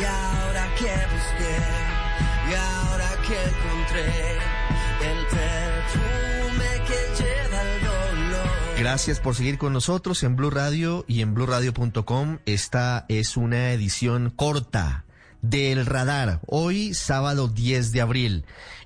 Y ahora que busqué, y ahora que encontré el perfume que lleva el dolor. Gracias por seguir con nosotros en Blue Radio y en bluradio.com. Esta es una edición corta del radar. Hoy, sábado 10 de abril.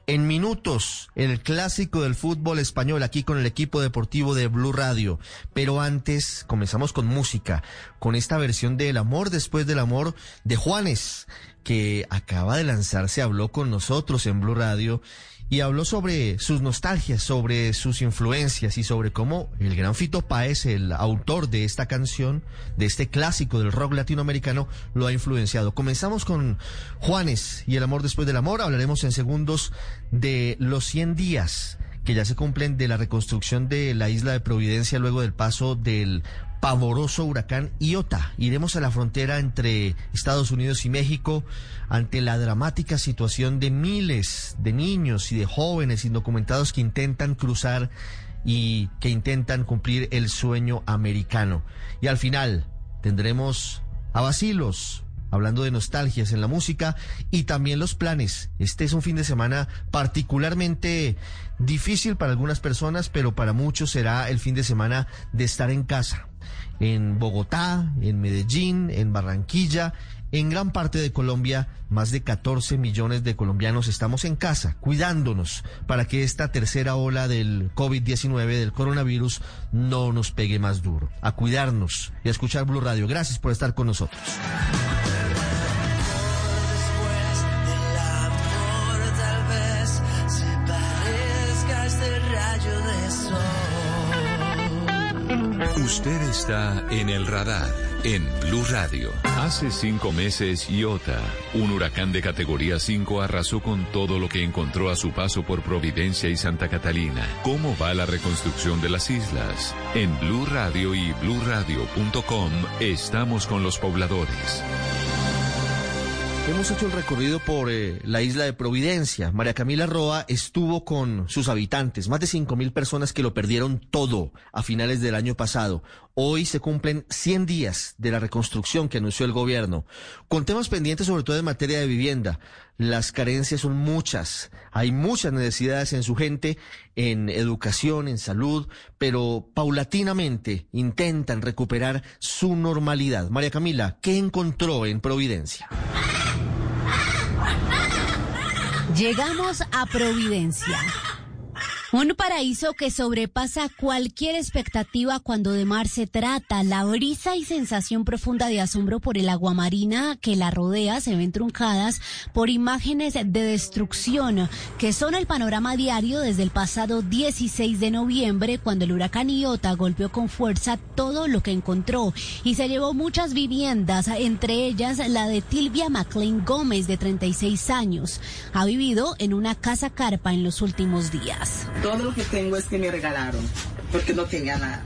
En minutos, el clásico del fútbol español aquí con el equipo deportivo de Blue Radio. Pero antes, comenzamos con música, con esta versión de El amor después del amor de Juanes, que acaba de lanzarse, habló con nosotros en Blue Radio y habló sobre sus nostalgias, sobre sus influencias y sobre cómo el gran Fito Páez, el autor de esta canción, de este clásico del rock latinoamericano, lo ha influenciado. Comenzamos con Juanes y el amor después del amor. Hablaremos en segundos de los 100 días que ya se cumplen de la reconstrucción de la isla de Providencia luego del paso del pavoroso huracán Iota. Iremos a la frontera entre Estados Unidos y México ante la dramática situación de miles de niños y de jóvenes indocumentados que intentan cruzar y que intentan cumplir el sueño americano. Y al final tendremos a Basilos, hablando de nostalgias en la música y también los planes. Este es un fin de semana particularmente difícil para algunas personas, pero para muchos será el fin de semana de estar en casa. En Bogotá, en Medellín, en Barranquilla, en gran parte de Colombia, más de 14 millones de colombianos estamos en casa, cuidándonos para que esta tercera ola del COVID-19, del coronavirus, no nos pegue más duro. A cuidarnos y a escuchar Blue Radio. Gracias por estar con nosotros. Usted está en El Radar en Blue Radio. Hace cinco meses, Iota, un huracán de categoría 5, arrasó con todo lo que encontró a su paso por Providencia y Santa Catalina. ¿Cómo va la reconstrucción de las islas? En Blue Radio y bluradio.com estamos con los pobladores. Hemos hecho el recorrido por eh, la isla de Providencia. María Camila Roa estuvo con sus habitantes, más de cinco mil personas que lo perdieron todo a finales del año pasado. Hoy se cumplen 100 días de la reconstrucción que anunció el gobierno, con temas pendientes sobre todo en materia de vivienda. Las carencias son muchas, hay muchas necesidades en su gente, en educación, en salud, pero paulatinamente intentan recuperar su normalidad. María Camila, ¿qué encontró en Providencia? Llegamos a Providencia. Un paraíso que sobrepasa cualquier expectativa cuando de mar se trata. La brisa y sensación profunda de asombro por el agua marina que la rodea se ven truncadas por imágenes de destrucción que son el panorama diario desde el pasado 16 de noviembre cuando el huracán Iota golpeó con fuerza todo lo que encontró y se llevó muchas viviendas, entre ellas la de Tilvia McLean Gómez de 36 años. Ha vivido en una casa carpa en los últimos días. Todo lo que tengo es que me regalaron, porque no tenía nada.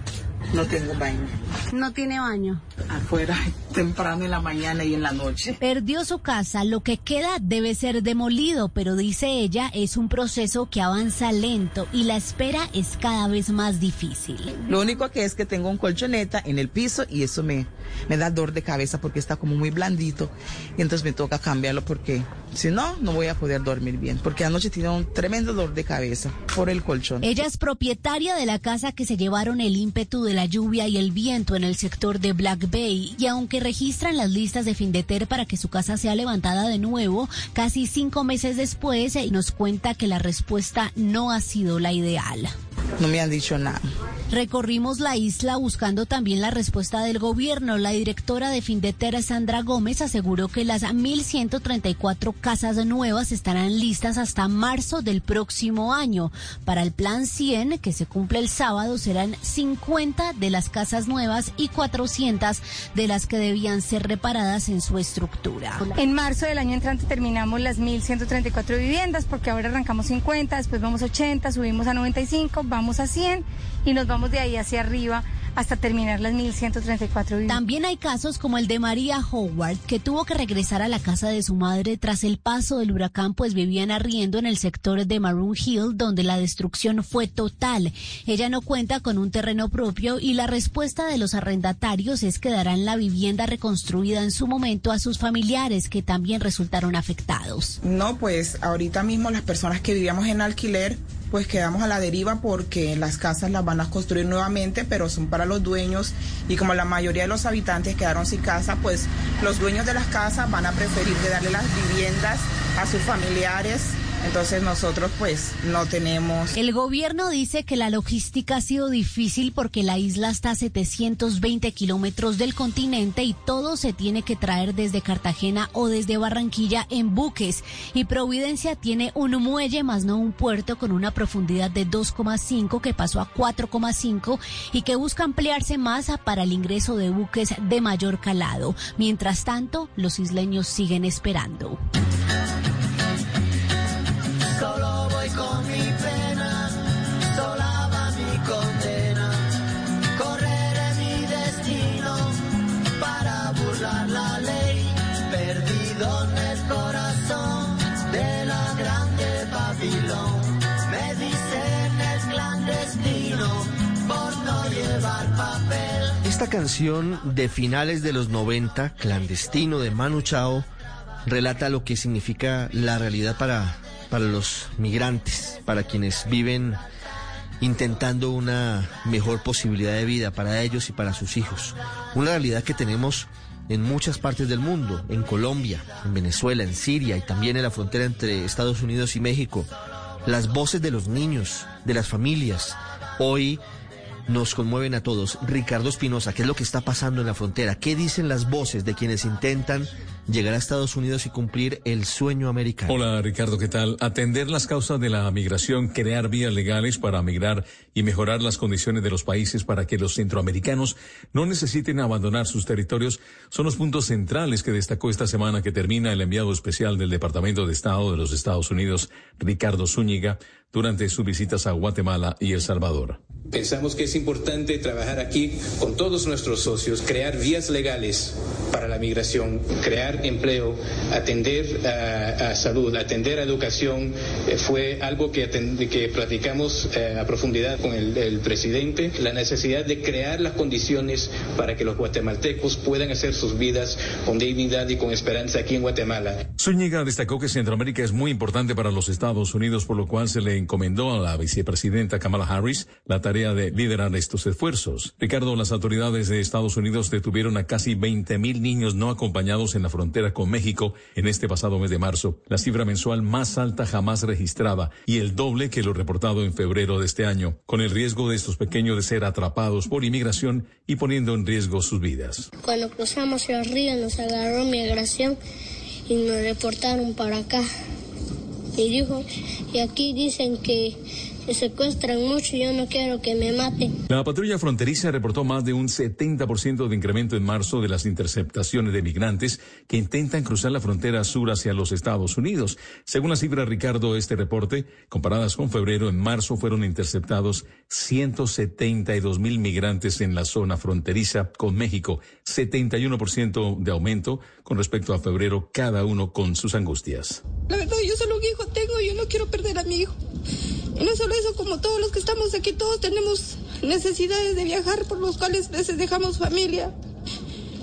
No tengo baño. No tiene baño. Afuera temprano en la mañana y en la noche. Perdió su casa, lo que queda debe ser demolido, pero dice ella, es un proceso que avanza lento y la espera es cada vez más difícil. Lo único que es que tengo un colchoneta en el piso y eso me, me da dolor de cabeza porque está como muy blandito y entonces me toca cambiarlo porque si no, no voy a poder dormir bien porque anoche tenía un tremendo dolor de cabeza por el colchón. Ella es propietaria de la casa que se llevaron el ímpetu de la lluvia y el viento en el sector de Black Bay y aunque registran las listas de Findeter para que su casa sea levantada de nuevo, casi cinco meses después nos cuenta que la respuesta no ha sido la ideal. No me han dicho nada. Recorrimos la isla buscando también la respuesta del gobierno. La directora de Findeter, Sandra Gómez, aseguró que las 1.134 casas nuevas estarán listas hasta marzo del próximo año. Para el plan 100, que se cumple el sábado, serán 50 de las casas nuevas y 400 de las que debían ser reparadas en su estructura. En marzo del año entrante terminamos las 1.134 viviendas porque ahora arrancamos 50, después vamos a 80, subimos a 95, vamos a 100 y nos vamos de ahí hacia arriba hasta terminar las 1.134 viviendas. También hay casos como el de María Howard, que tuvo que regresar a la casa de su madre tras el paso del huracán, pues vivían arriendo en el sector de Maroon Hill, donde la destrucción fue total. Ella no cuenta con un terreno propio y la respuesta de los arrendatarios es que darán la vivienda reconstruida en su momento a sus familiares, que también resultaron afectados. No, pues ahorita mismo las personas que vivíamos en alquiler pues quedamos a la deriva porque las casas las van a construir nuevamente, pero son para los dueños y como la mayoría de los habitantes quedaron sin casa, pues los dueños de las casas van a preferir darle las viviendas a sus familiares entonces nosotros pues no tenemos... El gobierno dice que la logística ha sido difícil porque la isla está a 720 kilómetros del continente y todo se tiene que traer desde Cartagena o desde Barranquilla en buques. Y Providencia tiene un muelle más no un puerto con una profundidad de 2,5 que pasó a 4,5 y que busca ampliarse más para el ingreso de buques de mayor calado. Mientras tanto, los isleños siguen esperando. Esta canción de finales de los 90, Clandestino de Manu Chao, relata lo que significa la realidad para, para los migrantes, para quienes viven intentando una mejor posibilidad de vida para ellos y para sus hijos. Una realidad que tenemos en muchas partes del mundo, en Colombia, en Venezuela, en Siria y también en la frontera entre Estados Unidos y México. Las voces de los niños, de las familias, hoy nos conmueven a todos. Ricardo Espinosa, ¿qué es lo que está pasando en la frontera? ¿Qué dicen las voces de quienes intentan llegar a Estados Unidos y cumplir el sueño americano? Hola Ricardo, ¿qué tal? Atender las causas de la migración, crear vías legales para migrar y mejorar las condiciones de los países para que los centroamericanos no necesiten abandonar sus territorios son los puntos centrales que destacó esta semana que termina el enviado especial del Departamento de Estado de los Estados Unidos, Ricardo Zúñiga, durante sus visitas a Guatemala y El Salvador. Pensamos que es importante trabajar aquí con todos nuestros socios, crear vías legales para la migración, crear empleo, atender a, a salud, atender a educación. Eh, fue algo que, que platicamos eh, a profundidad con el, el presidente, la necesidad de crear las condiciones para que los guatemaltecos puedan hacer sus vidas con dignidad y con esperanza aquí en Guatemala. Zúñiga destacó que Centroamérica es muy importante para los Estados Unidos, por lo cual se le encomendó a la vicepresidenta Kamala Harris la tarea de liderar estos esfuerzos. Ricardo, las autoridades de Estados Unidos detuvieron a casi 20 mil niños no acompañados en la frontera con México en este pasado mes de marzo, la cifra mensual más alta jamás registrada y el doble que lo reportado en febrero de este año, con el riesgo de estos pequeños de ser atrapados por inmigración y poniendo en riesgo sus vidas. Cuando cruzamos el río nos agarró migración y nos reportaron para acá. Y dijo, y aquí dicen que me secuestran mucho y yo no quiero que me maten. La patrulla fronteriza reportó más de un 70% de incremento en marzo de las interceptaciones de migrantes que intentan cruzar la frontera sur hacia los Estados Unidos. Según la cifra Ricardo, este reporte, comparadas con febrero, en marzo fueron interceptados 172 mil migrantes en la zona fronteriza con México, 71% de aumento con respecto a febrero, cada uno con sus angustias. La verdad, yo solo un hijo tengo y yo no quiero perder a mi hijo. Y no solo eso, como todos los que estamos aquí, todos tenemos necesidades de viajar por los cuales veces dejamos familia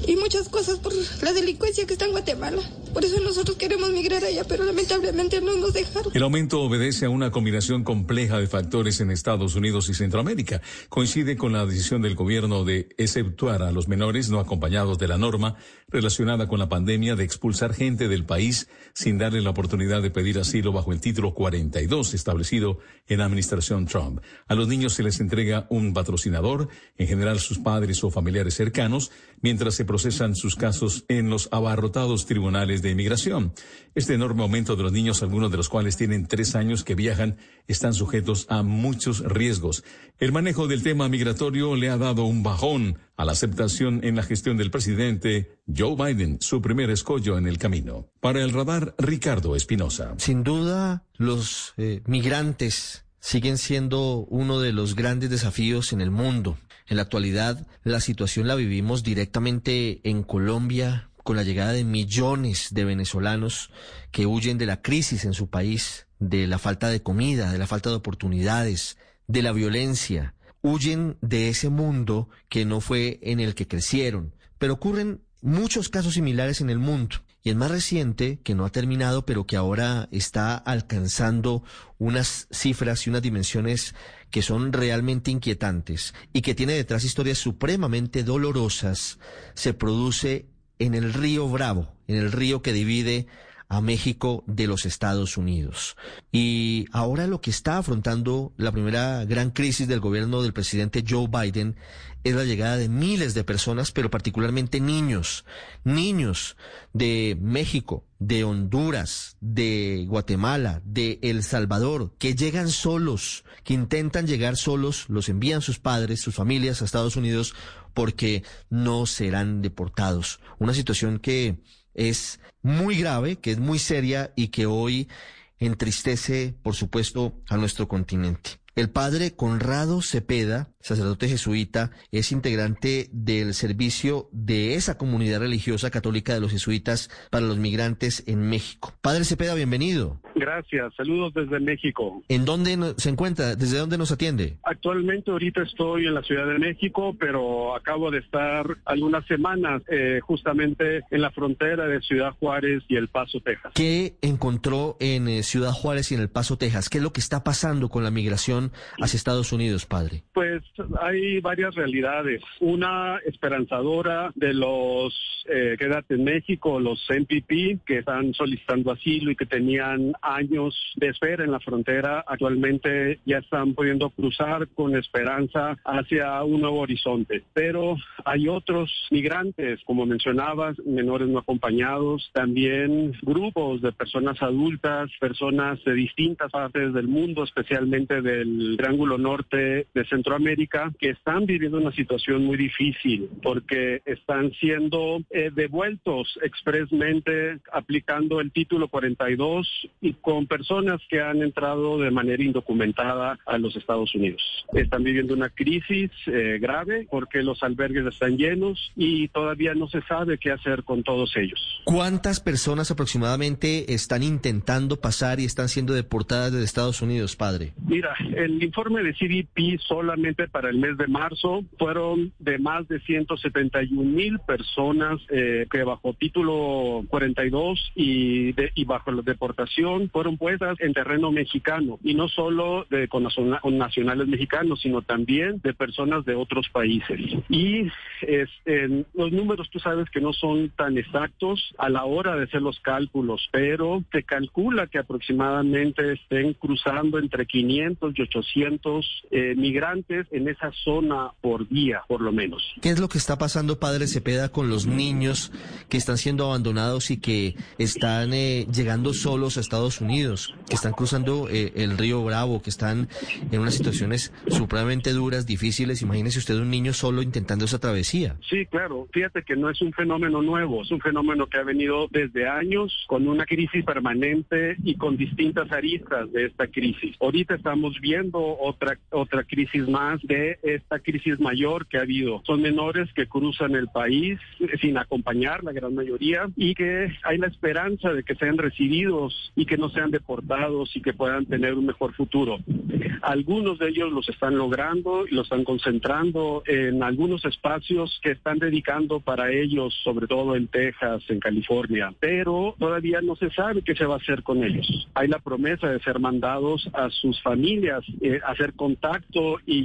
y muchas cosas por la delincuencia que está en Guatemala. Por eso nosotros queremos migrar allá, pero lamentablemente no nos dejaron. El aumento obedece a una combinación compleja de factores en Estados Unidos y Centroamérica. Coincide con la decisión del gobierno de exceptuar a los menores no acompañados de la norma relacionada con la pandemia de expulsar gente del país sin darle la oportunidad de pedir asilo bajo el título 42 establecido en la administración Trump. A los niños se les entrega un patrocinador, en general sus padres o familiares cercanos, mientras se procesan sus casos en los abarrotados tribunales de inmigración. Este enorme aumento de los niños, algunos de los cuales tienen tres años que viajan, están sujetos a muchos riesgos. El manejo del tema migratorio le ha dado un bajón a la aceptación en la gestión del presidente Joe Biden, su primer escollo en el camino. Para el radar, Ricardo Espinosa. Sin duda, los eh, migrantes siguen siendo uno de los grandes desafíos en el mundo. En la actualidad, la situación la vivimos directamente en Colombia con la llegada de millones de venezolanos que huyen de la crisis en su país, de la falta de comida, de la falta de oportunidades, de la violencia. Huyen de ese mundo que no fue en el que crecieron. Pero ocurren muchos casos similares en el mundo. Y el más reciente, que no ha terminado, pero que ahora está alcanzando unas cifras y unas dimensiones que son realmente inquietantes y que tiene detrás historias supremamente dolorosas, se produce en el río Bravo, en el río que divide a México de los Estados Unidos. Y ahora lo que está afrontando la primera gran crisis del gobierno del presidente Joe Biden es la llegada de miles de personas, pero particularmente niños, niños de México, de Honduras, de Guatemala, de El Salvador, que llegan solos, que intentan llegar solos, los envían sus padres, sus familias a Estados Unidos porque no serán deportados. Una situación que es muy grave, que es muy seria y que hoy entristece, por supuesto, a nuestro continente. El padre Conrado Cepeda, sacerdote jesuita, es integrante del servicio de esa comunidad religiosa católica de los jesuitas para los migrantes en México. Padre Cepeda, bienvenido. Gracias, saludos desde México. ¿En dónde se encuentra? ¿Desde dónde nos atiende? Actualmente ahorita estoy en la Ciudad de México, pero acabo de estar algunas semanas eh, justamente en la frontera de Ciudad Juárez y El Paso, Texas. ¿Qué encontró en eh, Ciudad Juárez y en El Paso, Texas? ¿Qué es lo que está pasando con la migración hacia Estados Unidos, padre? Pues hay varias realidades. Una esperanzadora de los eh, Quédate en México, los MPP, que están solicitando asilo y que tenían años de espera en la frontera, actualmente ya están pudiendo cruzar con esperanza hacia un nuevo horizonte. Pero hay otros migrantes, como mencionabas, menores no acompañados, también grupos de personas adultas, personas de distintas partes del mundo, especialmente del Triángulo Norte de Centroamérica, que están viviendo una situación muy difícil porque están siendo eh, devueltos expresamente aplicando el título 42 y con personas que han entrado de manera indocumentada a los Estados Unidos. Están viviendo una crisis eh, grave porque los albergues están llenos y todavía no se sabe qué hacer con todos ellos. ¿Cuántas personas aproximadamente están intentando pasar y están siendo deportadas desde Estados Unidos, padre? Mira, el informe de CDP solamente para el mes de marzo fueron de más de 171 mil personas eh, que bajo título 42 y, de- y bajo la deportación fueron puestas en terreno mexicano y no solo de con, naciona- con nacionales mexicanos, sino también de personas de otros países. Y es, los números tú sabes que no son tan exactos a la hora de hacer los cálculos, pero se calcula que aproximadamente estén cruzando entre 500 y 800 eh, migrantes en esa zona por día, por lo menos. ¿Qué es lo que está pasando, padre Cepeda, con los niños que están siendo abandonados y que están eh, llegando solos a Estados Unidos? que están cruzando eh, el río Bravo, que están en unas situaciones supremamente duras, difíciles. Imagínese usted un niño solo intentando esa travesía. Sí, claro. Fíjate que no es un fenómeno nuevo, es un fenómeno que ha venido desde años con una crisis permanente y con distintas aristas de esta crisis. Ahorita estamos viendo otra otra crisis más de esta crisis mayor que ha habido. Son menores que cruzan el país sin acompañar la gran mayoría y que hay la esperanza de que sean recibidos y que no sean deportados y que puedan tener un mejor futuro. Algunos de ellos los están logrando y los están concentrando en algunos espacios que están dedicando para ellos, sobre todo en Texas, en California, pero todavía no se sabe qué se va a hacer con ellos. Hay la promesa de ser mandados a sus familias, eh, hacer contacto y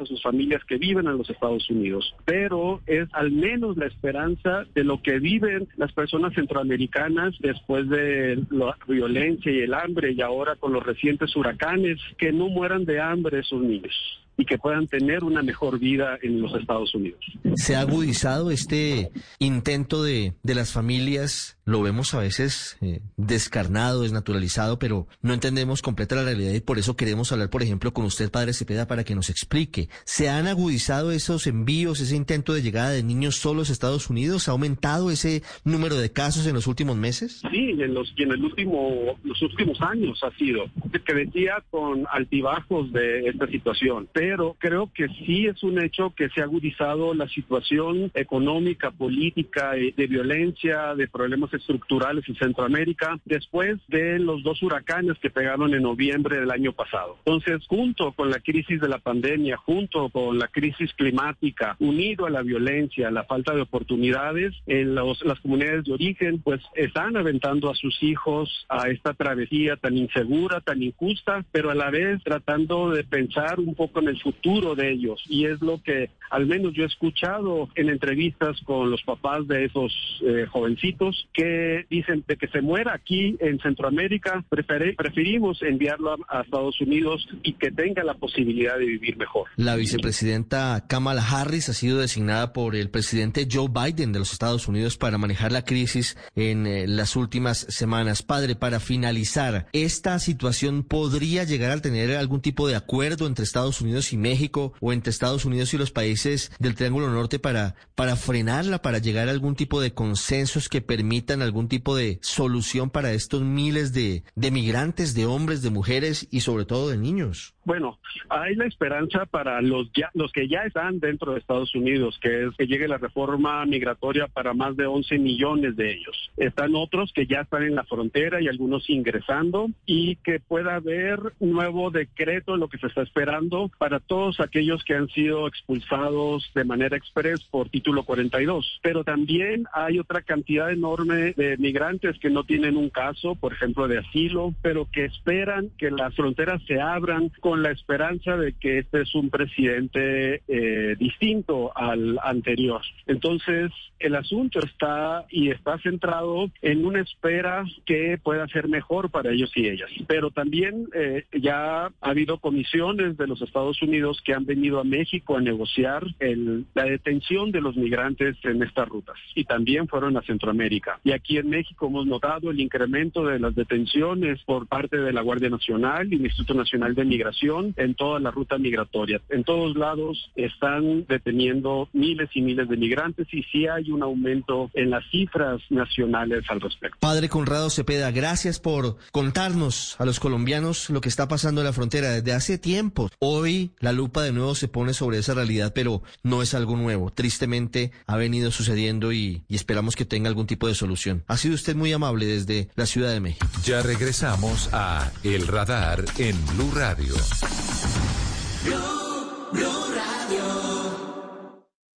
a sus familias que viven en los Estados Unidos. Pero es al menos la esperanza de lo que viven las personas centroamericanas después de la violencia y el hambre y ahora con los recientes huracanes, que no mueran de hambre esos niños y que puedan tener una mejor vida en los Estados Unidos. ¿Se ha agudizado este intento de, de las familias? Lo vemos a veces eh, descarnado, desnaturalizado, pero no entendemos completa la realidad y por eso queremos hablar, por ejemplo, con usted, padre Cepeda, para que nos explique. ¿Se han agudizado esos envíos, ese intento de llegada de niños solos a Estados Unidos? ¿Ha aumentado ese número de casos en los últimos meses? Sí, en los, en el último, los últimos años ha sido, que decía con altibajos de esta situación pero creo que sí es un hecho que se ha agudizado la situación económica, política, eh, de violencia, de problemas estructurales en Centroamérica después de los dos huracanes que pegaron en noviembre del año pasado. Entonces, junto con la crisis de la pandemia, junto con la crisis climática, unido a la violencia, la falta de oportunidades, en los, las comunidades de origen, pues están aventando a sus hijos a esta travesía tan insegura, tan injusta, pero a la vez tratando de pensar un poco en el futuro de ellos. Y es lo que al menos yo he escuchado en entrevistas con los papás de esos eh, jovencitos que dicen de que se muera aquí en Centroamérica, preferimos enviarlo a, a, Estados Unidos y que tenga la posibilidad de vivir mejor. La vicepresidenta Kamala Harris ha sido designada por el presidente Joe Biden de los Estados Unidos para manejar la crisis en eh, las últimas semanas. Padre, para finalizar, ¿esta situación podría llegar a tener algún tipo de acuerdo entre Estados Unidos y México o entre Estados Unidos y los países del Triángulo Norte para, para frenarla, para llegar a algún tipo de consensos que permitan algún tipo de solución para estos miles de, de migrantes, de hombres, de mujeres y sobre todo de niños? Bueno, hay la esperanza para los los que ya están dentro de Estados Unidos, que es que llegue la reforma migratoria para más de 11 millones de ellos. Están otros que ya están en la frontera y algunos ingresando y que pueda haber un nuevo decreto, lo que se está esperando para todos aquellos que han sido expulsados de manera express por título 42. Pero también hay otra cantidad enorme de migrantes que no tienen un caso, por ejemplo, de asilo, pero que esperan que las fronteras se abran con la esperanza de que este es un presidente eh, distinto al anterior. Entonces, el asunto está y está centrado en una espera que pueda ser mejor para ellos y ellas. Pero también eh, ya ha habido comisiones de los Estados Unidos que han venido a México a negociar el, la detención de los migrantes en estas rutas y también fueron a Centroamérica. Y aquí en México hemos notado el incremento de las detenciones por parte de la Guardia Nacional y el Instituto Nacional de Migración en toda la ruta migratoria. En todos lados están deteniendo miles y miles de migrantes y sí hay un aumento en las cifras nacionales al respecto. Padre Conrado Cepeda, gracias por contarnos a los colombianos lo que está pasando en la frontera desde hace tiempo. Hoy la lupa de nuevo se pone sobre esa realidad, pero no es algo nuevo. Tristemente ha venido sucediendo y, y esperamos que tenga algún tipo de solución. Ha sido usted muy amable desde la Ciudad de México. Ya regresamos a El Radar en Blue Radio. Blue, Blue.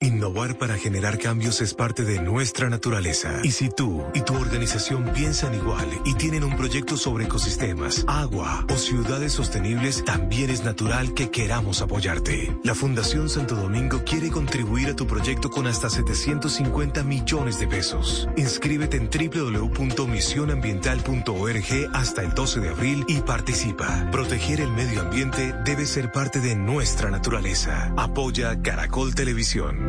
Innovar para generar cambios es parte de nuestra naturaleza. Y si tú y tu organización piensan igual y tienen un proyecto sobre ecosistemas, agua o ciudades sostenibles, también es natural que queramos apoyarte. La Fundación Santo Domingo quiere contribuir a tu proyecto con hasta 750 millones de pesos. Inscríbete en www.misionambiental.org hasta el 12 de abril y participa. Proteger el medio ambiente debe ser parte de nuestra naturaleza. Apoya Caracol Televisión.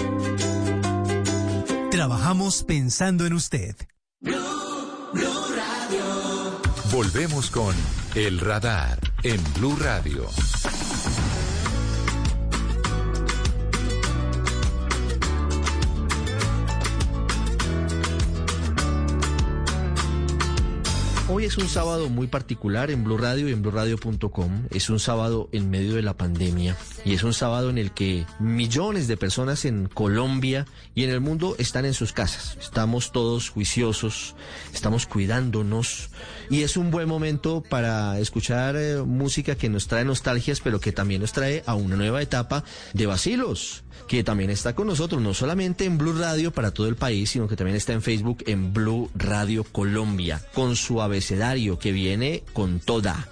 Trabajamos pensando en usted. Volvemos con El Radar en Blue Radio. Hoy es un sábado muy particular en Blue Radio y en BlueRadio.com. Es un sábado en medio de la pandemia y es un sábado en el que millones de personas en Colombia y en el mundo están en sus casas. Estamos todos juiciosos, estamos cuidándonos y es un buen momento para escuchar eh, música que nos trae nostalgias, pero que también nos trae a una nueva etapa de vacilos que también está con nosotros, no solamente en Blue Radio para todo el país, sino que también está en Facebook en Blue Radio Colombia, con su abecedario que viene con toda.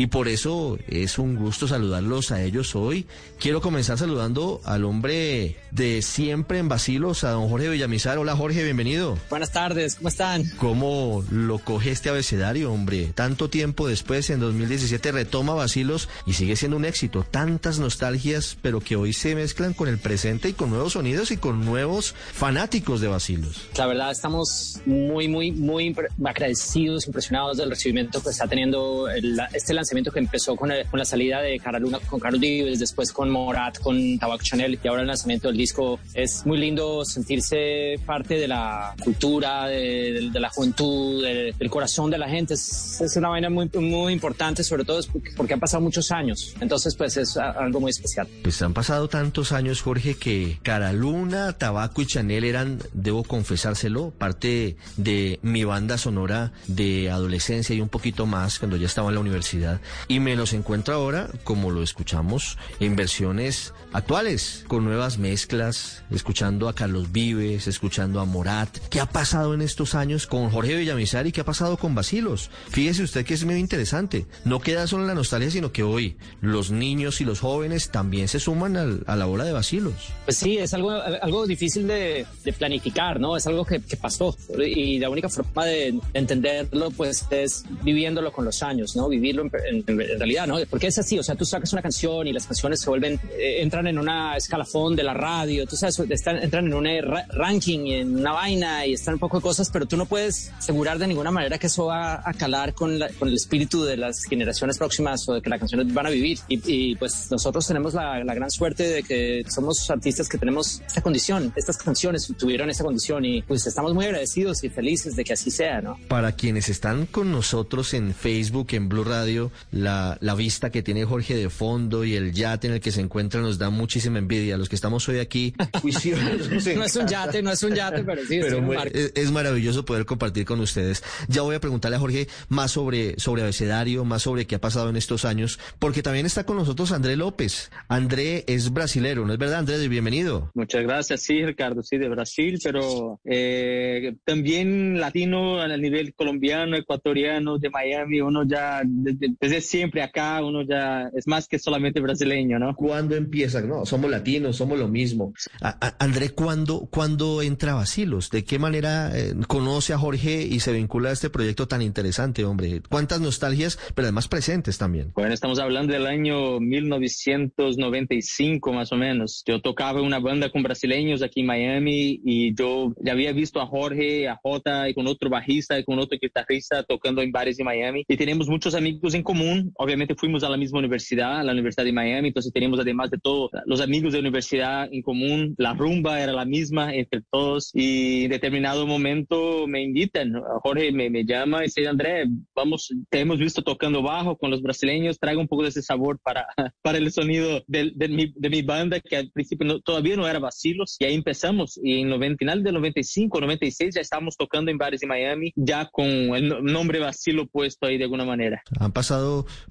Y por eso es un gusto saludarlos a ellos hoy. Quiero comenzar saludando al hombre de siempre en Basilos, a don Jorge Villamizar. Hola Jorge, bienvenido. Buenas tardes, ¿cómo están? ¿Cómo lo coge este abecedario, hombre? Tanto tiempo después, en 2017, retoma Basilos y sigue siendo un éxito. Tantas nostalgias, pero que hoy se mezclan con el presente y con nuevos sonidos y con nuevos fanáticos de Basilos. La verdad, estamos muy, muy, muy agradecidos, impresionados del recibimiento que está teniendo el, este lanzamiento que empezó con, con la salida de Cara Luna con Carlos Vives, después con Morat, con Tabac Chanel y ahora el lanzamiento del disco. Es muy lindo sentirse parte de la cultura, de, de la juventud, de, del corazón de la gente. Es, es, una vaina muy, muy importante, sobre todo porque, porque han pasado muchos años. Entonces, pues es algo muy especial. Pues han pasado tantos años, Jorge, que Cara Luna, Tabaco y Chanel eran, debo confesárselo, parte de mi banda sonora de adolescencia y un poquito más cuando ya estaba en la universidad y me los encuentro ahora, como lo escuchamos, en versiones actuales, con nuevas mezclas, escuchando a Carlos Vives, escuchando a Morat. ¿Qué ha pasado en estos años con Jorge Villamizar y qué ha pasado con Basilos? Fíjese usted que es medio interesante. No queda solo la nostalgia, sino que hoy los niños y los jóvenes también se suman a la ola de Basilos. Pues sí, es algo, algo difícil de, de planificar, ¿no? Es algo que, que, pasó y la única forma de entenderlo pues es viviéndolo con los años, ¿no? Vivirlo en, en, en realidad, ¿no? Porque es así, o sea, tú sacas una canción y las canciones se vuelven, eh, entran en una escalafón de la radio, tú sabes, están, entran en un ra ranking en una vaina y están un poco de cosas, pero tú no puedes asegurar de ninguna manera que eso va a calar con, la, con el espíritu de las generaciones próximas o de que las canciones van a vivir. Y, y pues nosotros tenemos la, la, gran suerte de que somos artistas que tenemos esta condición, estas canciones tuvieron esa condición y pues estamos muy agradecidos y felices de que así sea, ¿no? Para quienes están con nosotros en Facebook, en Blue Radio, la, la vista que tiene Jorge de fondo y el yate en el que se encuentra nos da muchísima envidia. Los que estamos hoy aquí, no es un yate, no es un yate, pero sí. Pero es, es, es, maravilloso poder compartir con ustedes. Ya voy a preguntarle a Jorge más sobre, sobre abecedario, más sobre qué ha pasado en estos años, porque también está con nosotros André López. André es brasilero, ¿no es verdad, André? Bienvenido. Muchas gracias, sí, Ricardo, sí, de Brasil, pero eh, también latino a nivel colombiano, ecuatoriano, de Miami, uno ya desde, desde siempre acá, uno ya es más que solamente brasileño, ¿no? ¿Cuándo empieza? No, somos latinos, somos lo mismo. A, a, André, ¿cuándo, ¿cuándo entra Basilos? ¿De qué manera eh, conoce a Jorge y se vincula a este proyecto tan interesante, hombre? ¿Cuántas nostalgias, pero además presentes también? Bueno, estamos hablando del año 1995 más o menos. Yo tocaba una banda con brasileños aquí en Miami y yo ya había visto a Jorge, a Jota y con otro bajista y con otro guitarrista tocando en bares de Miami y tenemos muchos amigos en común. Obviamente fuimos a la misma universidad, a la Universidad de Miami, entonces teníamos además de todo los amigos de la universidad en común. La rumba era la misma entre todos y en determinado momento me invitan. Jorge me, llama y dice, André, vamos, te hemos visto tocando bajo con los brasileños, traigo un poco de ese sabor para, para el sonido de, mi, de mi banda que al principio todavía no era Vacilos y ahí empezamos y en el final del 95, 96 ya estábamos tocando en bares de Miami ya con el nombre Vacilo puesto ahí de alguna manera. Han pasado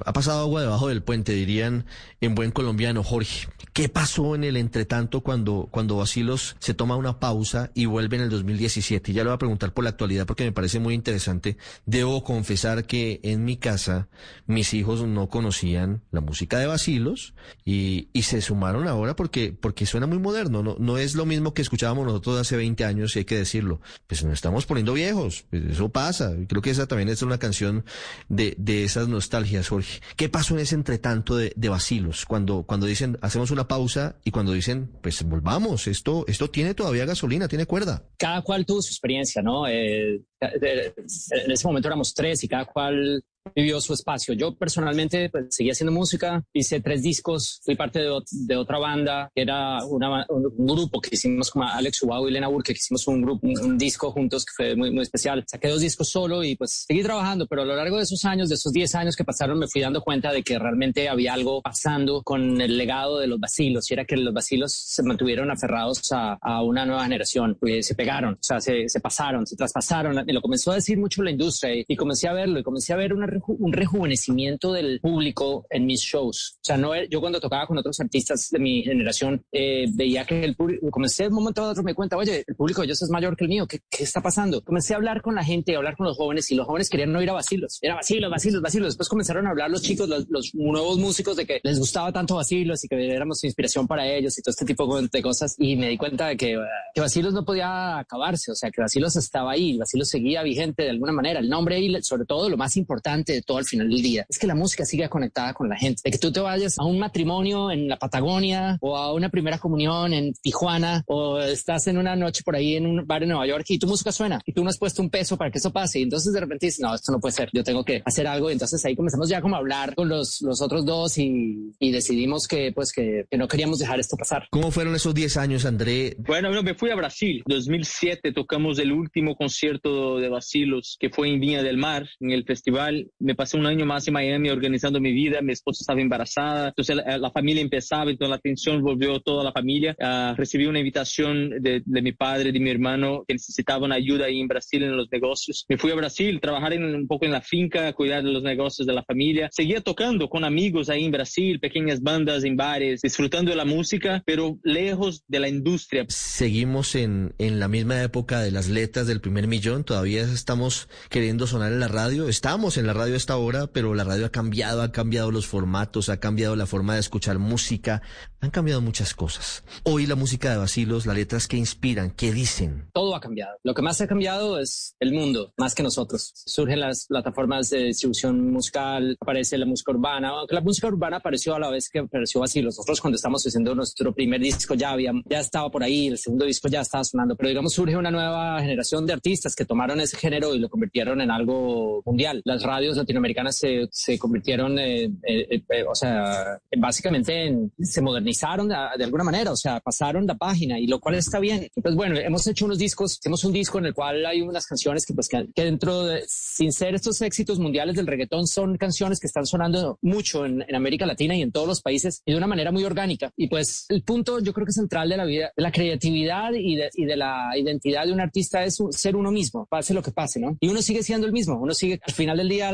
ha pasado agua debajo del puente, dirían en buen colombiano, Jorge. ¿Qué pasó en el entretanto cuando, cuando Basilos se toma una pausa y vuelve en el 2017? Ya le voy a preguntar por la actualidad porque me parece muy interesante. Debo confesar que en mi casa mis hijos no conocían la música de Basilos y, y se sumaron ahora porque, porque suena muy moderno. No, no es lo mismo que escuchábamos nosotros hace 20 años, y hay que decirlo. Pues nos estamos poniendo viejos. Pues eso pasa. Creo que esa también es una canción de, de esas nostalgias, Jorge. ¿Qué pasó en ese entretanto de, Basilos? Cuando, cuando dicen, hacemos una pausa y cuando dicen, pues volvamos, esto, esto tiene todavía gasolina, tiene cuerda. Cada cual tuvo su experiencia, ¿no? Eh, en ese momento éramos tres y cada cual vivió su espacio. Yo personalmente pues, seguí haciendo música, hice tres discos, fui parte de, de otra banda, que era una, un, grupo que hicimos con Alex Ubago y Elena Burke, que hicimos un grupo, un, un, disco juntos que fue muy, muy especial. Saqué dos discos solo y pues seguí trabajando, pero a lo largo de esos años, de esos 10 años que pasaron, me fui dando cuenta de que realmente había algo pasando con el legado de los vacilos, y era que los vacilos se mantuvieron aferrados a, a una nueva generación, pues, se pegaron, o sea, se, se pasaron, se traspasaron, y lo comenzó a decir mucho la industria y, y comencé a verlo y comencé a ver una un rejuvenecimiento del público en mis shows. O sea, no, yo cuando tocaba con otros artistas de mi generación, eh, veía que el público, comencé de un momento a otro me cuenta, oye, el público de ellos es mayor que el mío, ¿Qué, ¿qué, está pasando? Comencé a hablar con la gente, a hablar con los jóvenes y los jóvenes querían no ir a vacilos. Era vacilos, vacilos, vacilos. Después comenzaron a hablar los chicos, los, los nuevos músicos de que les gustaba tanto vacilos y que éramos inspiración para ellos y todo este tipo de cosas. Y me di cuenta de que, que vacilos no podía acabarse, o sea, que vacilos estaba ahí, vacilos seguía vigente de alguna manera. El nombre y sobre todo lo más importante de todo al final del día es que la música siga conectada con la gente. De que tú te vayas a un matrimonio en la Patagonia o a una primera comunión en Tijuana o estás en una noche por ahí en un bar en Nueva York y tu música suena y tú no has puesto un peso para que eso pase. Y entonces de repente dices, no, esto no puede ser, yo tengo que hacer algo. Y entonces ahí comenzamos ya como a hablar con los, los otros dos y, y decidimos que pues que, que, no queríamos dejar esto pasar. ¿Cómo fueron esos 10 años, André? Bueno, no, me fui a Brasil. 2007 tocamos el último concierto de Basilos que fue en Viña del Mar, en el festival. Me pasé un año más en Miami organizando mi vida, mi esposa estaba embarazada, entonces la, la familia empezaba, entonces la atención volvió toda la familia. Uh, recibí una invitación de, de, mi padre, de mi hermano, que necesitaban ayuda ahí en Brasil en los negocios. Me fui a Brasil, trabajar en, un poco en la finca, cuidar de los negocios de la familia. Seguía tocando con amigos ahí en Brasil, pequeñas bandas en bares, disfrutando de la música, pero lejos de la industria. Seguimos en, en la misma época de las letras del primer millón, todavía estamos queriendo sonar en la radio, estamos en la radio a esta hora, pero la radio ha cambiado, ha cambiado los formatos, ha cambiado la forma de escuchar música, han cambiado muchas cosas. Hoy la música de Basilos, las letras que inspiran, que dicen. Todo ha cambiado. Lo que más ha cambiado es el mundo, más que nosotros. Surgen las plataformas de distribución musical, aparece la música urbana, aunque la música urbana apareció a la vez que apareció Basilos. Nosotros cuando estamos haciendo nuestro primer disco ya había, ya estaba por ahí, el segundo disco ya estaba sonando, pero digamos surge una nueva generación de artistas que tomaron ese género y lo convirtieron en algo mundial. Las radios latinoamericanas se, se convirtieron, eh, eh, eh, o sea, básicamente en, se modernizaron de, de, alguna manera, o sea, pasaron la página y lo cual está bien. Entonces, bueno, hemos hecho unos discos, hicimos un disco en el cual hay unas canciones que, pues, que dentro de, sin ser estos éxitos mundiales del reggaetón, son canciones que están sonando mucho en, en, América Latina y en todos los países y de una manera muy orgánica. Y pues el punto, yo creo que central de la vida, de la creatividad y de, y de la identidad de un artista es ser uno mismo, pase lo que pase, ¿no? Y uno sigue siendo el mismo, uno sigue al final del día,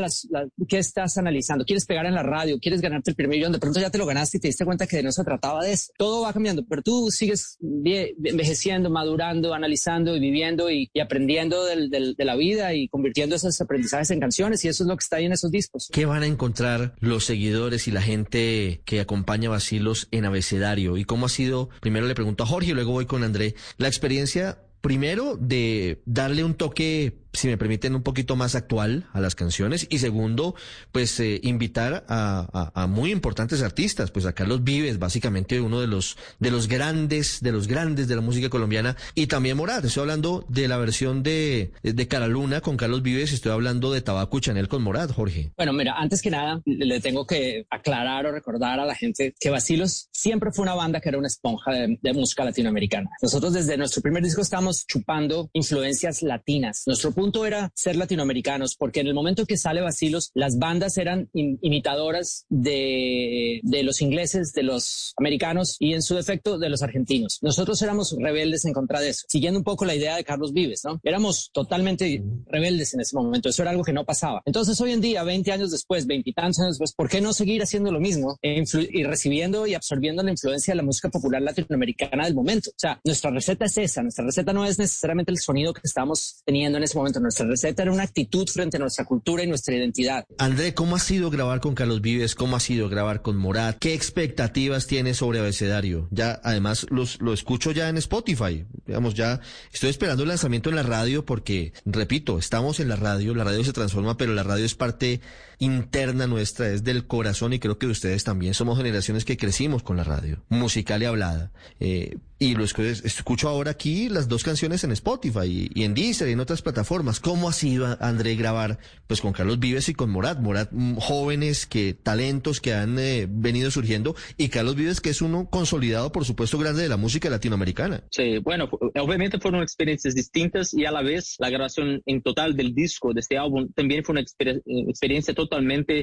¿qué estás analizando? ¿Quieres pegar en la radio? ¿Quieres ganarte el primer millón? De pronto ya te lo ganaste y te diste cuenta que no se trataba de eso. Todo va cambiando, pero tú sigues envejeciendo, madurando, analizando y viviendo y, aprendiendo de la vida y convirtiendo esos aprendizajes en canciones y eso es lo que está ahí en esos discos. ¿Qué van a encontrar los seguidores y la gente que acompaña a Basilos en abecedario? ¿Y cómo ha sido? Primero le pregunto a Jorge y luego voy con André. La experiencia primero de darle un toque si me permiten, un poquito más actual a las canciones. Y segundo, pues eh, invitar a, muy importantes artistas, pues a Carlos Vives, básicamente uno de los, de los grandes, de los grandes de la música colombiana, y también Morat. Estoy hablando de la versión de, de Cara Luna con Carlos Vives, estoy hablando de Tabaco y Chanel con Morat, Jorge. Bueno, mira, antes que nada, le tengo que aclarar o recordar a la gente que Basilos siempre fue una banda que era una esponja de, de música latinoamericana. Nosotros desde nuestro primer disco estamos chupando influencias latinas. Nuestro punto era ser latinoamericanos, porque en el momento que sale Vacilos, las bandas eran imitadoras de, de los ingleses, de los americanos y en su defecto de los argentinos. Nosotros éramos rebeldes en contra de eso, siguiendo un poco la idea de Carlos Vives, ¿no? Éramos totalmente rebeldes en ese momento, eso era algo que no pasaba. Entonces hoy en día, 20 años después, 20 y tantos años después, ¿por qué no seguir haciendo lo mismo e y recibiendo y absorbiendo la influencia de la música popular latinoamericana del momento? O sea, nuestra receta es esa, nuestra receta no es necesariamente el sonido que estamos teniendo en ese momento, nuestra receta era una actitud frente a nuestra cultura y nuestra identidad. André, ¿cómo ha sido grabar con Carlos Vives? ¿Cómo ha sido grabar con Morat? ¿Qué expectativas tiene sobre Abecedario? Ya, además, los, lo escucho ya en Spotify. Digamos, ya estoy esperando el lanzamiento en la radio porque, repito, estamos en la radio, la radio se transforma, pero la radio es parte interna nuestra, es del corazón y creo que ustedes también somos generaciones que crecimos con la radio, musical y hablada. Eh, y lo escucho ahora aquí las dos canciones en Spotify y, en Deezer y en otras plataformas. ¿Cómo ha sido, André, grabar pues con Carlos Vives y con Morat? Morat, mm, jóvenes que, talentos que han eh, venido surgiendo y Carlos Vives que es uno consolidado, por supuesto, grande de la música latinoamericana. Sí, bueno, obviamente fueron experiencias distintas y a la vez la grabación en total del disco, de este álbum, también fue una experiencia totalmente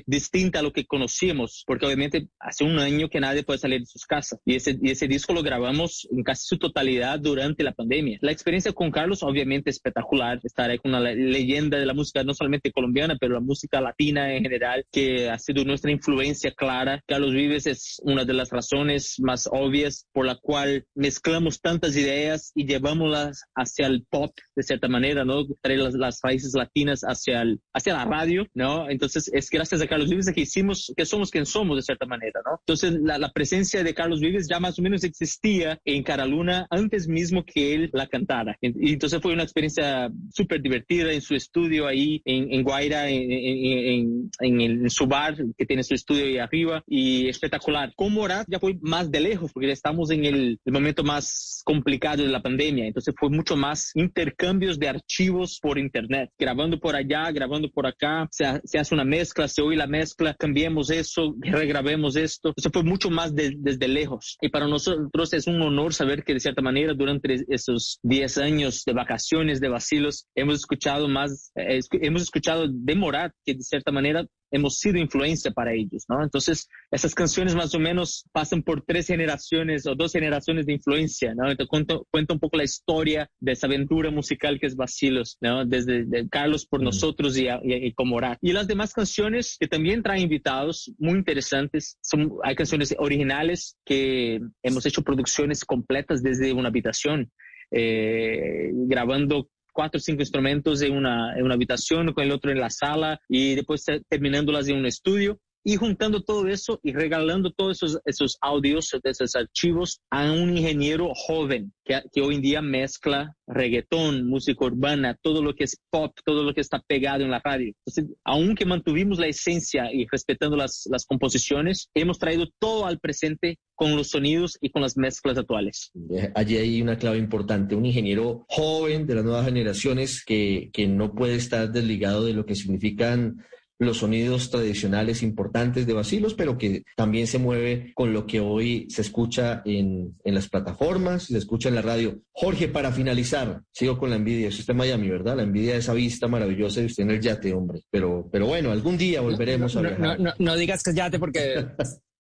distinta a lo que conocíamos, porque obviamente hace un año que nadie puede salir de sus casas y ese, y ese disco lo grabamos en casi su totalidad durante la pandemia. La experiencia con Carlos obviamente espectacular, estar ahí con una leyenda de la música no solamente colombiana, pero la música latina en general, que ha sido nuestra influencia clara. Carlos Vives es una de las razones más obvias por la cual mezclamos tantas ideas y llevámoslas hacia el pop de cierta manera, ¿no? Traer las, las raíces latinas hacia, el, hacia la radio, ¿no? Entonces es gracias a Carlos Vives que hicimos, que somos quien somos de cierta manera, ¿no? Entonces la, la presencia de Carlos Vives ya más o menos existía en Cara Luna antes mismo que él la cantara. Y entonces fue una experiencia súper divertida en su estudio ahí en, en Guaira, en, en, en, su bar que tiene su estudio ahí arriba y espectacular. Con Morat ya fue más de lejos porque ya estamos en el, el momento más complicado de la pandemia. Entonces fue mucho más intercambios de archivos por internet, grabando por allá, grabando por acá, se, se hace una mezcla, se oye la mezcla, cambiemos eso, regrabemos esto. Eso fue mucho más desde lejos. Y para nosotros es un honor saber que de cierta manera durante esos 10 años de vacaciones, de vacilos, hemos escuchado más, eh, hemos escuchado de Morat, que de cierta manera hemos sido influencia para ellos, ¿no? Entonces, esas canciones más o menos pasan por tres generaciones o dos generaciones de influencia, ¿no? Entonces, cuento, cuento un poco la historia de esa aventura musical que es Vacilos, ¿no? Desde Carlos por nosotros y, y, y Morat. Y las demás canciones que también traen invitados muy interesantes, son, hay canciones originales que hemos hecho producciones completas desde una habitación. Eh, grabando cuatro o cinco instrumentos en una, en una habitación, con el otro en la sala y después terminándolas en un estudio y juntando todo eso y regalando todos esos, esos audios, esos archivos a un ingeniero joven que, que, hoy en día mezcla reggaetón, música urbana, todo lo que es pop, todo lo que está pegado en la radio. Entonces, aunque mantuvimos la esencia y respetando las, las composiciones, hemos traído todo al presente con los sonidos y con las mezclas actuales. Eh, allí hay una clave importante, un ingeniero joven de las nuevas generaciones que, que no puede estar desligado de lo que significan los sonidos tradicionales importantes de Basilos, pero que también se mueve con lo que hoy se escucha en, en las plataformas, se escucha en la radio. Jorge, para finalizar, sigo con la envidia, eso está en Miami, ¿verdad? La envidia de esa vista maravillosa de usted en el yate, hombre. Pero, pero bueno, algún día volveremos no, a viajar. No, no, digas que es yate porque...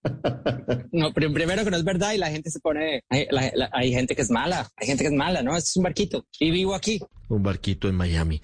No, primero que no es verdad y la gente se pone, hay, hay, gente que es mala, hay gente que es mala, ¿no? es un barquito y vivo aquí un barquito en Miami.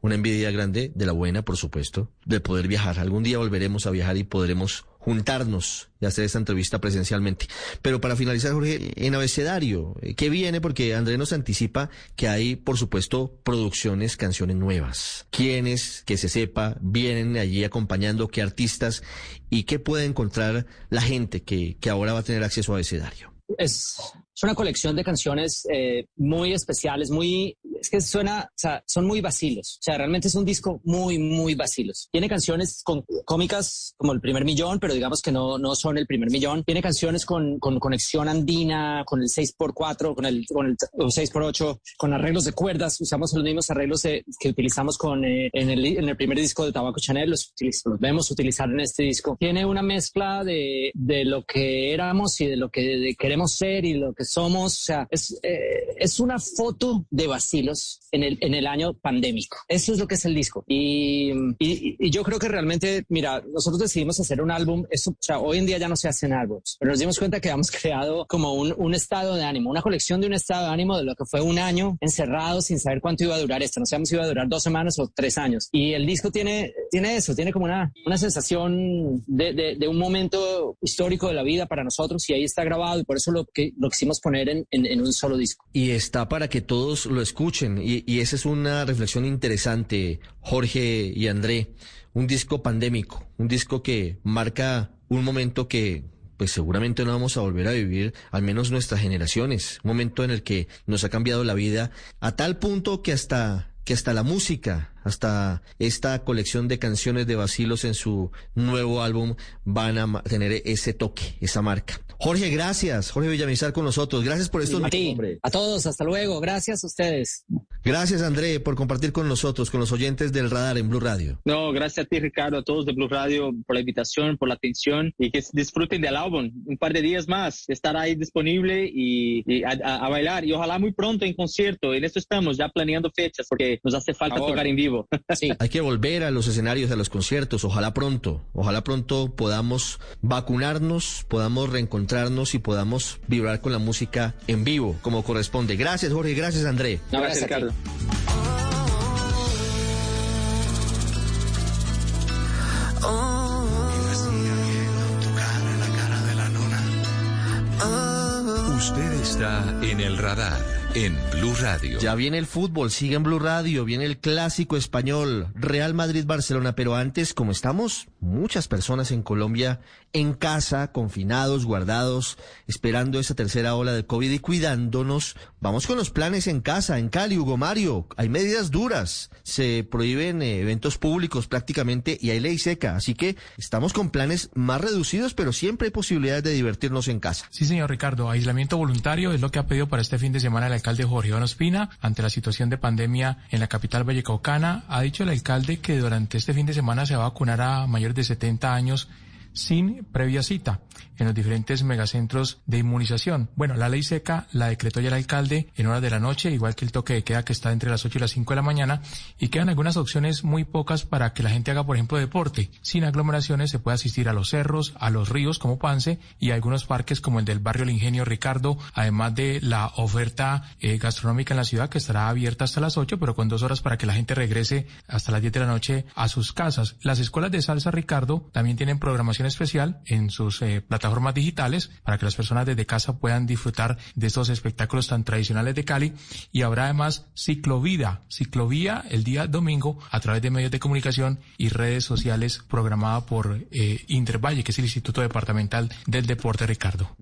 Una envidia grande de la buena, por supuesto, de poder viajar. Algún día volveremos a viajar y podremos juntarnos y hacer esta entrevista presencialmente. Pero para finalizar, Jorge, en abecedario, ¿qué viene? Porque André nos anticipa que hay, por supuesto, producciones, canciones nuevas. ¿Quiénes, que se sepa, vienen allí acompañando? ¿Qué artistas? ¿Y qué puede encontrar la gente que, que ahora va a tener acceso a abecedario? Es, es una colección de canciones eh, muy especiales, muy es que suena, o sea, son muy vacilos. O sea, realmente es un disco muy, muy vacilos. Tiene canciones con, cómicas como el primer millón, pero digamos que no, no son el primer millón. Tiene canciones con, con conexión andina, con el 6x4, con el, con el 6x8, con arreglos de cuerdas. Usamos los mismos arreglos que utilizamos con, eh, en, el, en el primer disco de Tabaco Chanel. Los, los vemos utilizar en este disco. Tiene una mezcla de, de lo que éramos y de lo que queremos ser y lo que somos. O sea, es, eh, es una foto de vacilos en el, en el año pandémico. Eso es lo que es el disco. Y, y, y yo creo que realmente, mira, nosotros decidimos hacer un álbum, eso, o sea, hoy en día ya no se hacen álbumes, pero nos dimos cuenta que habíamos creado como un, un estado de ánimo, una colección de un estado de ánimo de lo que fue un año encerrado sin saber cuánto iba a durar esto. No sabemos si iba a durar dos semanas o tres años. Y el disco tiene, tiene eso, tiene como una, una sensación de, de, un momento histórico de la vida para nosotros y ahí está grabado y por eso lo que lo quisimos poner en, en, en un solo disco. Y está para que todos lo escuchen. Y, y esa es una reflexión interesante, Jorge y André. Un disco pandémico, un disco que marca un momento que pues seguramente no vamos a volver a vivir, al menos nuestras generaciones, un momento en el que nos ha cambiado la vida a tal punto que hasta que hasta la música, hasta esta colección de canciones de Basilos en su nuevo álbum van a tener ese toque, esa marca. Jorge, gracias. Jorge Villamizar con nosotros. Gracias por estos a, ti, a todos, hasta luego. Gracias a ustedes. Gracias, André, por compartir con nosotros, con los oyentes del radar en Blue Radio. No, gracias a ti, Ricardo, a todos de Blue Radio por la invitación, por la atención y que disfruten del álbum. Un par de días más estará ahí disponible y, y a, a, a, bailar. Y ojalá muy pronto en concierto. En esto estamos ya planeando fechas porque nos hace falta tocar en vivo. Sí. Hay que volver a los escenarios, a los conciertos. Ojalá pronto, ojalá pronto podamos vacunarnos, podamos reencontrarnos y podamos vibrar con la música en vivo, como corresponde. Gracias, Jorge. Gracias, André. No, gracias, Ricardo. Usted está en el radar en Blue Radio. Ya viene el fútbol, sigue en Blue Radio, viene el clásico español, Real Madrid-Barcelona, pero antes, como estamos muchas personas en Colombia en casa, confinados, guardados, esperando esa tercera ola de COVID y cuidándonos, vamos con los planes en casa, en Cali, Hugo Mario, hay medidas duras, se prohíben eh, eventos públicos prácticamente y hay ley seca, así que estamos con planes más reducidos, pero siempre hay posibilidades de divertirnos en casa. Sí, señor Ricardo, aislamiento voluntario es lo que ha pedido para este fin de semana el alcalde Jorge Iván Ospina ante la situación de pandemia en la capital vallecaucana. Ha dicho el alcalde que durante este fin de semana se va a vacunar a mayores de 70 años sin previa cita en los diferentes megacentros de inmunización. Bueno, la ley seca la decretó ya el alcalde en horas de la noche, igual que el toque de queda que está entre las 8 y las 5 de la mañana, y quedan algunas opciones muy pocas para que la gente haga, por ejemplo, deporte. Sin aglomeraciones se puede asistir a los cerros, a los ríos como Pance y algunos parques como el del barrio El Ingenio Ricardo, además de la oferta eh, gastronómica en la ciudad que estará abierta hasta las 8, pero con dos horas para que la gente regrese hasta las 10 de la noche a sus casas. Las escuelas de salsa Ricardo también tienen programación especial en sus eh, plataformas digitales para que las personas desde casa puedan disfrutar de estos espectáculos tan tradicionales de Cali y habrá además ciclovida, ciclovía el día domingo a través de medios de comunicación y redes sociales programada por eh, Intervalle, que es el Instituto Departamental del Deporte Ricardo.